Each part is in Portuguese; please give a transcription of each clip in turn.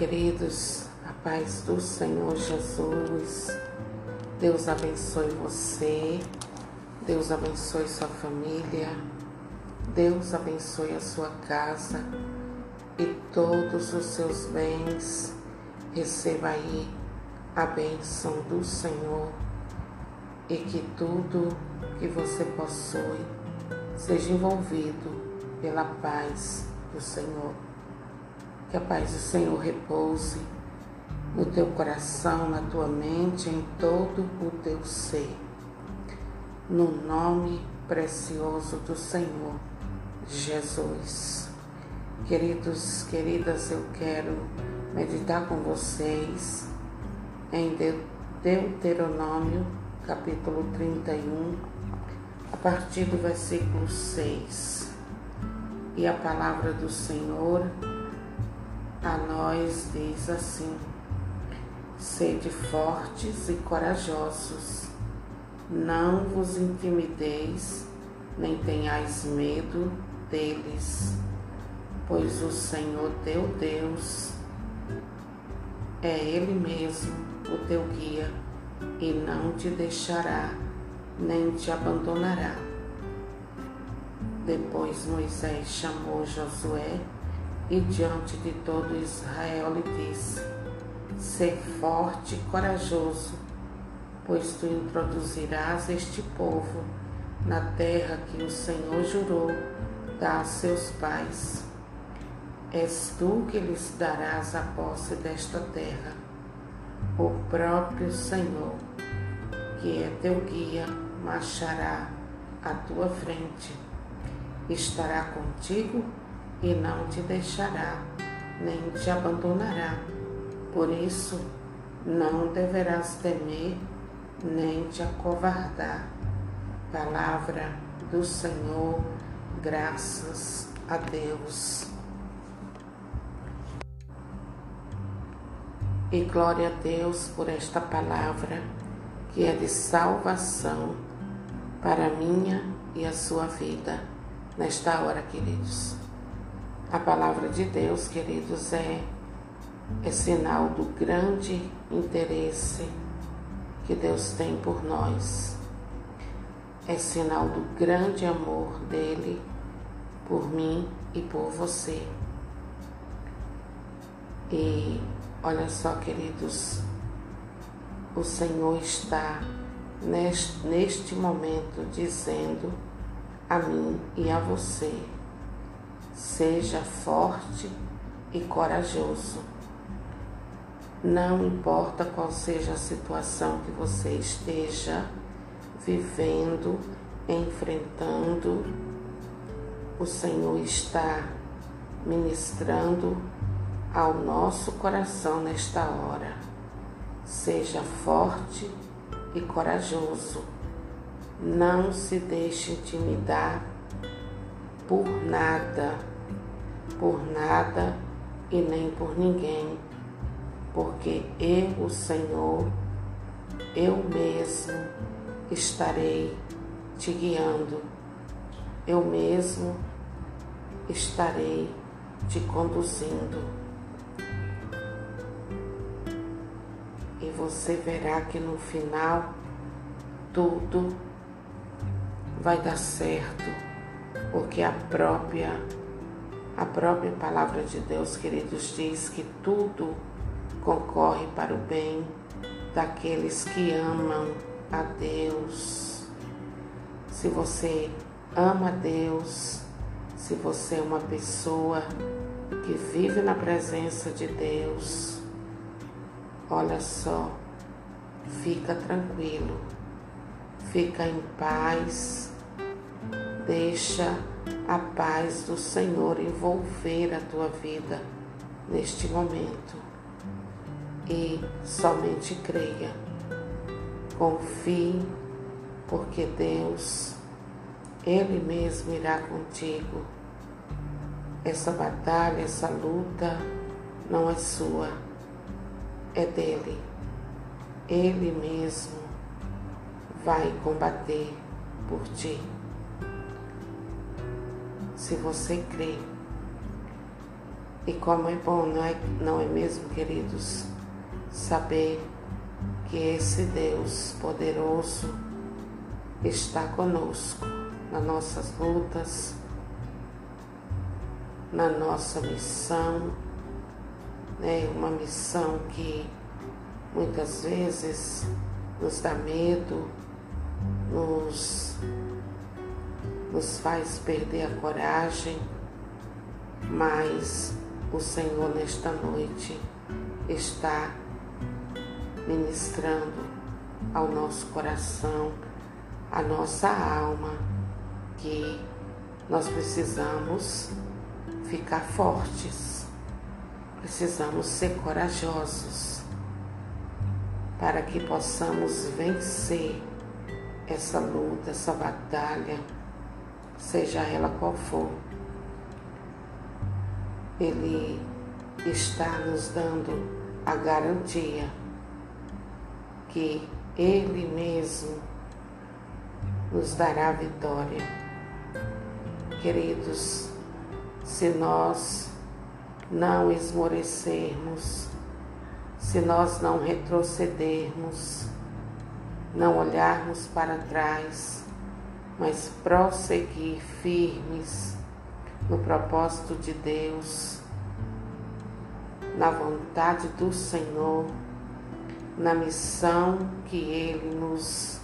queridos, a paz do Senhor Jesus. Deus abençoe você. Deus abençoe sua família. Deus abençoe a sua casa e todos os seus bens. Receba aí a bênção do Senhor e que tudo que você possui seja envolvido pela paz do Senhor. Que a paz do Senhor repouse no teu coração, na tua mente, em todo o teu ser. No nome precioso do Senhor Jesus. Queridos, queridas, eu quero meditar com vocês em Deuteronômio, capítulo 31, a partir do versículo 6. E a palavra do Senhor a nós diz assim: Sede fortes e corajosos, não vos intimideis, nem tenhais medo deles, pois o Senhor teu Deus é Ele mesmo o teu guia e não te deixará, nem te abandonará. Depois Moisés chamou Josué e diante de todo Israel lhe disse: Ser forte e corajoso, pois tu introduzirás este povo na terra que o Senhor jurou dar a seus pais. És tu que lhes darás a posse desta terra. O próprio Senhor, que é teu guia, marchará à tua frente. Estará contigo e não te deixará, nem te abandonará. Por isso, não deverás temer, nem te acovardar. Palavra do Senhor, graças a Deus. E glória a Deus por esta palavra que é de salvação para a minha e a sua vida nesta hora, queridos. A palavra de Deus, queridos, é, é sinal do grande interesse que Deus tem por nós. É sinal do grande amor dele por mim e por você. E olha só, queridos, o Senhor está neste, neste momento dizendo a mim e a você Seja forte e corajoso. Não importa qual seja a situação que você esteja vivendo, enfrentando, o Senhor está ministrando ao nosso coração nesta hora. Seja forte e corajoso. Não se deixe intimidar por nada por nada e nem por ninguém, porque eu, o Senhor, eu mesmo estarei te guiando, eu mesmo estarei te conduzindo. E você verá que no final tudo vai dar certo, porque a própria a própria palavra de Deus, queridos, diz que tudo concorre para o bem daqueles que amam a Deus. Se você ama a Deus, se você é uma pessoa que vive na presença de Deus, olha só, fica tranquilo, fica em paz, deixa a paz do Senhor envolver a tua vida neste momento. E somente creia, confie, porque Deus, Ele mesmo irá contigo. Essa batalha, essa luta não é sua, é dele. Ele mesmo vai combater por ti se você crê. E como é bom, não é, não é mesmo, queridos, saber que esse Deus poderoso está conosco nas nossas lutas, na nossa missão, né? uma missão que muitas vezes nos dá medo, nos, nos faz perder a coragem, mas o Senhor nesta noite está ministrando ao nosso coração, à nossa alma, que nós precisamos ficar fortes, precisamos ser corajosos para que possamos vencer essa luta, essa batalha, seja ela qual for. Ele está nos dando a garantia que Ele mesmo nos dará vitória. Queridos, se nós não esmorecermos, se nós não retrocedermos, não olharmos para trás, mas prosseguir firmes no propósito de Deus, na vontade do Senhor, na missão que Ele nos,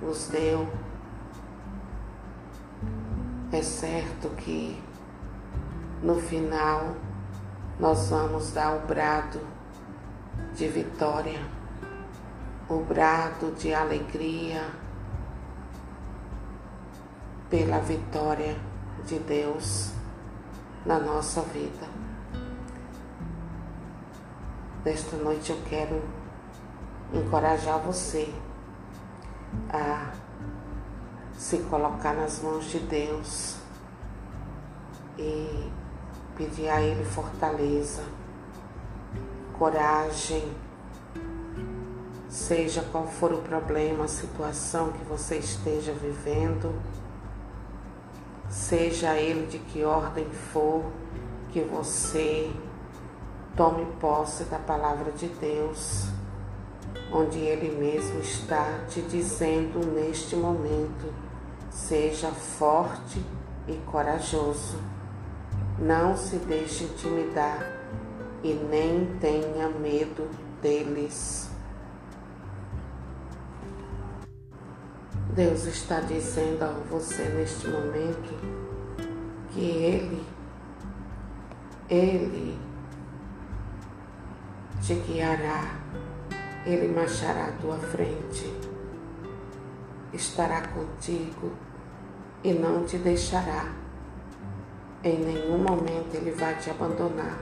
nos deu. É certo que no final nós vamos dar o brado de vitória, o brado de alegria pela vitória de Deus na nossa vida. Nesta noite eu quero encorajar você a se colocar nas mãos de Deus e pedir a Ele fortaleza, coragem, seja qual for o problema, a situação que você esteja vivendo seja ele de que ordem for, que você tome posse da palavra de Deus, onde ele mesmo está te dizendo neste momento: seja forte e corajoso, não se deixe intimidar e nem tenha medo deles. Deus está dizendo a você neste momento que Ele, Ele te guiará, Ele marchará à tua frente, estará contigo e não te deixará. Em nenhum momento Ele vai te abandonar.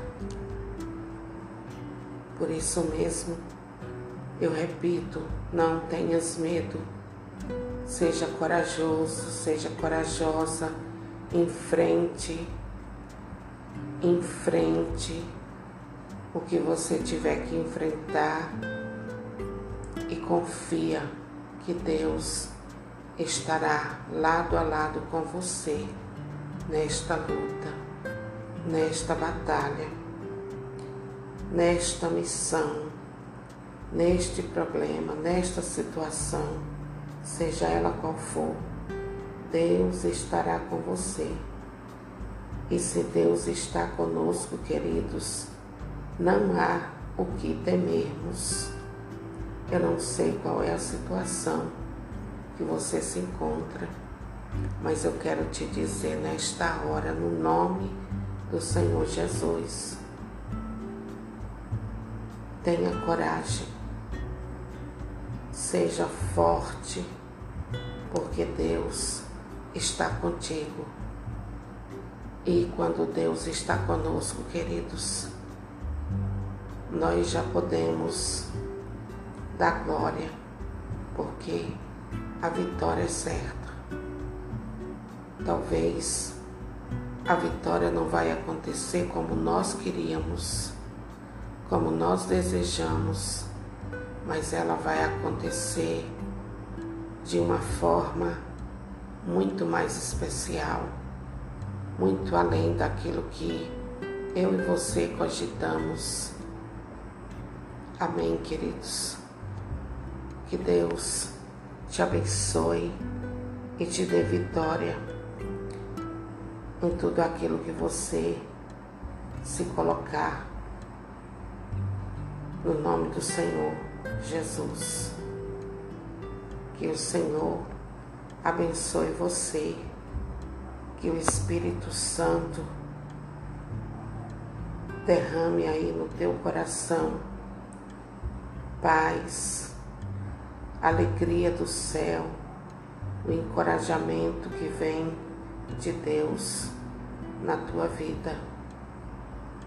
Por isso mesmo, eu repito, não tenhas medo Seja corajoso, seja corajosa, em frente, em frente. O que você tiver que enfrentar. E confia que Deus estará lado a lado com você nesta luta, nesta batalha, nesta missão, neste problema, nesta situação seja ela qual for, Deus estará com você. E se Deus está conosco, queridos, não há o que temermos. Eu não sei qual é a situação que você se encontra, mas eu quero te dizer nesta hora, no nome do Senhor Jesus, tenha coragem Seja forte, porque Deus está contigo. E quando Deus está conosco, queridos, nós já podemos dar glória, porque a vitória é certa. Talvez a vitória não vai acontecer como nós queríamos, como nós desejamos mas ela vai acontecer de uma forma muito mais especial, muito além daquilo que eu e você cogitamos. Amém, queridos. Que Deus te abençoe e te dê vitória em tudo aquilo que você se colocar no nome do Senhor Jesus. Que o Senhor abençoe você, que o Espírito Santo derrame aí no teu coração paz, alegria do céu, o encorajamento que vem de Deus na tua vida.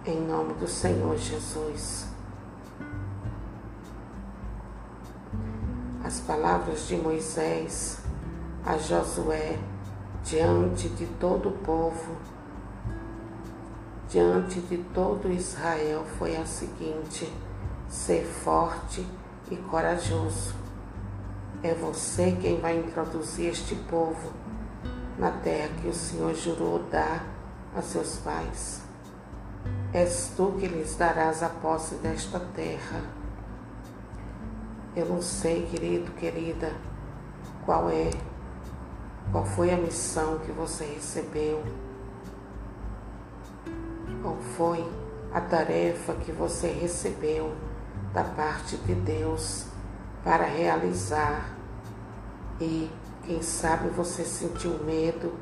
Em nome do Senhor Jesus. As palavras de Moisés a Josué diante de todo o povo, diante de todo Israel foi a seguinte: ser forte e corajoso. É você quem vai introduzir este povo na terra que o Senhor jurou dar a seus pais. És tu que lhes darás a posse desta terra. Eu não sei, querido, querida, qual é, qual foi a missão que você recebeu, qual foi a tarefa que você recebeu da parte de Deus para realizar? E quem sabe você sentiu medo,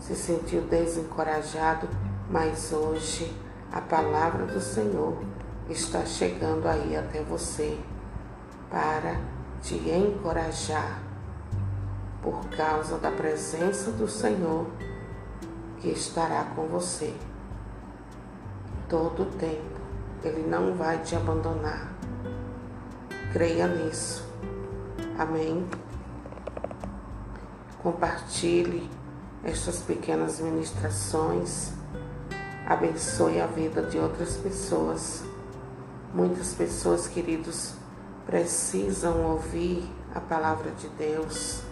se sentiu desencorajado, mas hoje a palavra do Senhor está chegando aí até você para te encorajar por causa da presença do Senhor que estará com você todo o tempo. Ele não vai te abandonar. Creia nisso. Amém. Compartilhe estas pequenas ministrações. Abençoe a vida de outras pessoas. Muitas pessoas, queridos, precisam ouvir a palavra de Deus.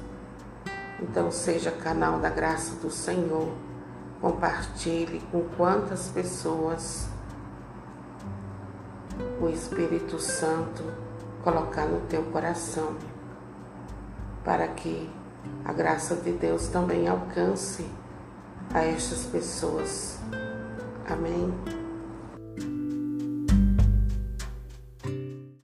Então, seja canal da graça do Senhor. Compartilhe com quantas pessoas o Espírito Santo colocar no teu coração, para que a graça de Deus também alcance a estas pessoas. Amém.